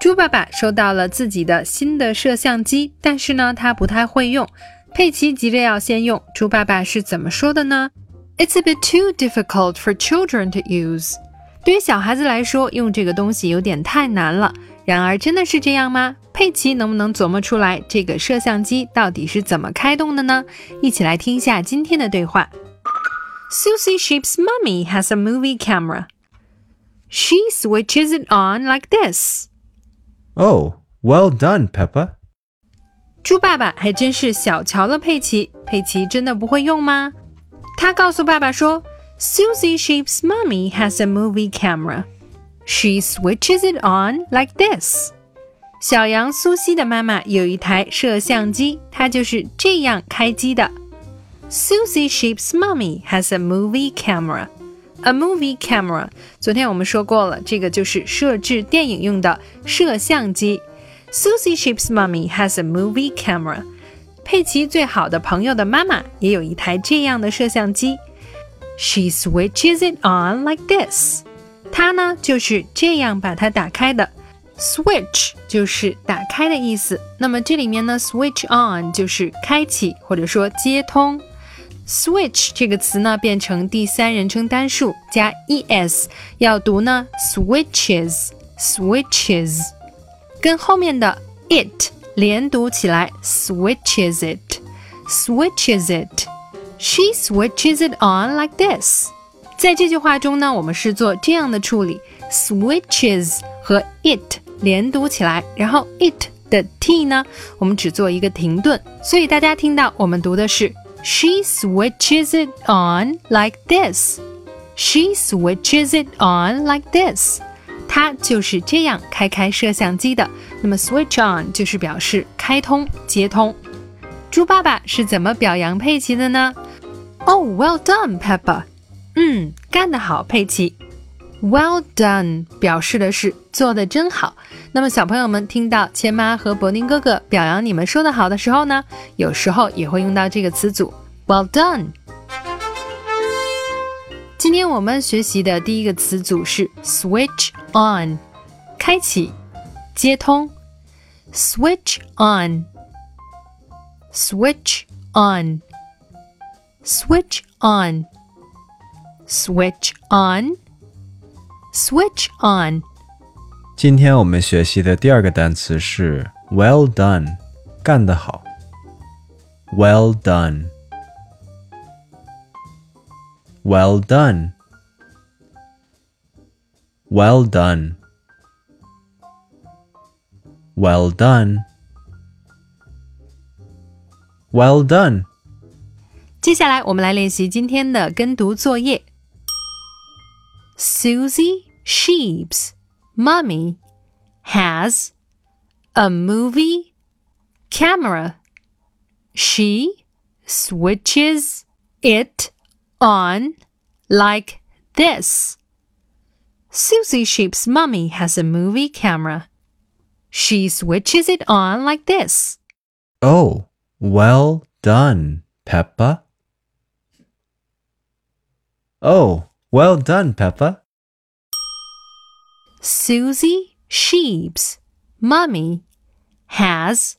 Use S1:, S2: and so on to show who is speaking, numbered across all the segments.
S1: 猪爸爸收到了自己的新的摄像机，但是呢，他不太会用。佩奇急着要先用，猪爸爸是怎么说的呢？It's a bit too difficult for children to use。对于小孩子来说，用这个东西有点太难了。然而，真的是这样吗？佩奇能不能琢磨出来这个摄像机到底是怎么开动的呢？一起来听一下今天的对话。Susie Sheep's mummy has a movie camera. She switches it on like this.
S2: Oh, well done, Peppa.
S1: 猪爸爸还真是小瞧了佩奇，佩奇真的不会用吗？他告诉爸爸说，Susie Sheep's mummy has a movie camera. She switches it on like this. 小羊苏西的妈妈有一台摄像机，它就是这样开机的。Susie Sheep's mummy has a movie camera. A movie camera，昨天我们说过了，这个就是设置电影用的摄像机。Susie Sheep's mummy has a movie camera。佩奇最好的朋友的妈妈也有一台这样的摄像机。She switches it on like this。她呢就是这样把它打开的。Switch 就是打开的意思。那么这里面呢，switch on 就是开启或者说接通。Switch 这个词呢变成第三人称单数加 es，要读呢 switches，switches，跟后面的 it 连读起来 switches it，switches it。She switches it on like this。在这句话中呢，我们是做这样的处理：switches 和 it 连读起来，然后 it 的 t 呢，我们只做一个停顿。所以大家听到我们读的是 She switches it on like this. She switches it on like this. 她就是这样开开摄像机的。那么 switch on 就是表示开通、接通。猪爸爸是怎么表扬佩奇的呢？Oh, well done, Peppa. 嗯，干得好，佩奇。Well done 表示的是 做的真好。那么小朋友们听到千妈和柏宁哥哥表扬你们说的好的时候呢，有时候也会用到这个词组 Well done。今天我们学习的第一个词组是 switch on，开启、接通。Switch on，switch on，switch on，switch on。Switch on。
S2: 今天我们学习的第二个单词是 well done，干得好。Well done。Well done. Well done. Well done. Well done.
S1: 接下来我们来练习今天的跟读作业。Susie Sheep's mummy has a movie camera. She switches it on like this. Susie Sheep's mummy has a movie camera. She switches it on like this.
S2: Oh, well done, Peppa. Oh, well done, Peppa.
S1: Susie Sheep's mummy has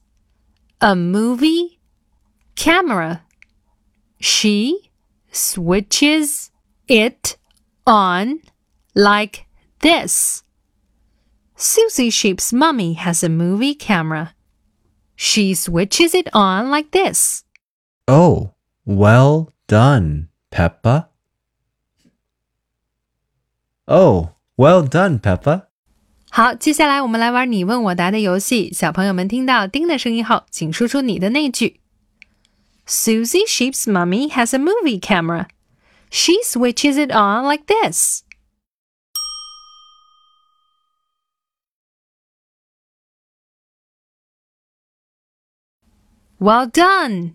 S1: a movie camera. She switches it on like this. Susie Sheep's mummy has a movie camera. She switches it on like this.
S2: Oh, well done, Peppa. Oh, well done, Peppa.
S1: 好，接下来我们来玩你问我答的游戏。小朋友们听到叮的声音后，请说出你的那句。Susie Sheep's mummy has a movie camera. She switches it on like this. Well done.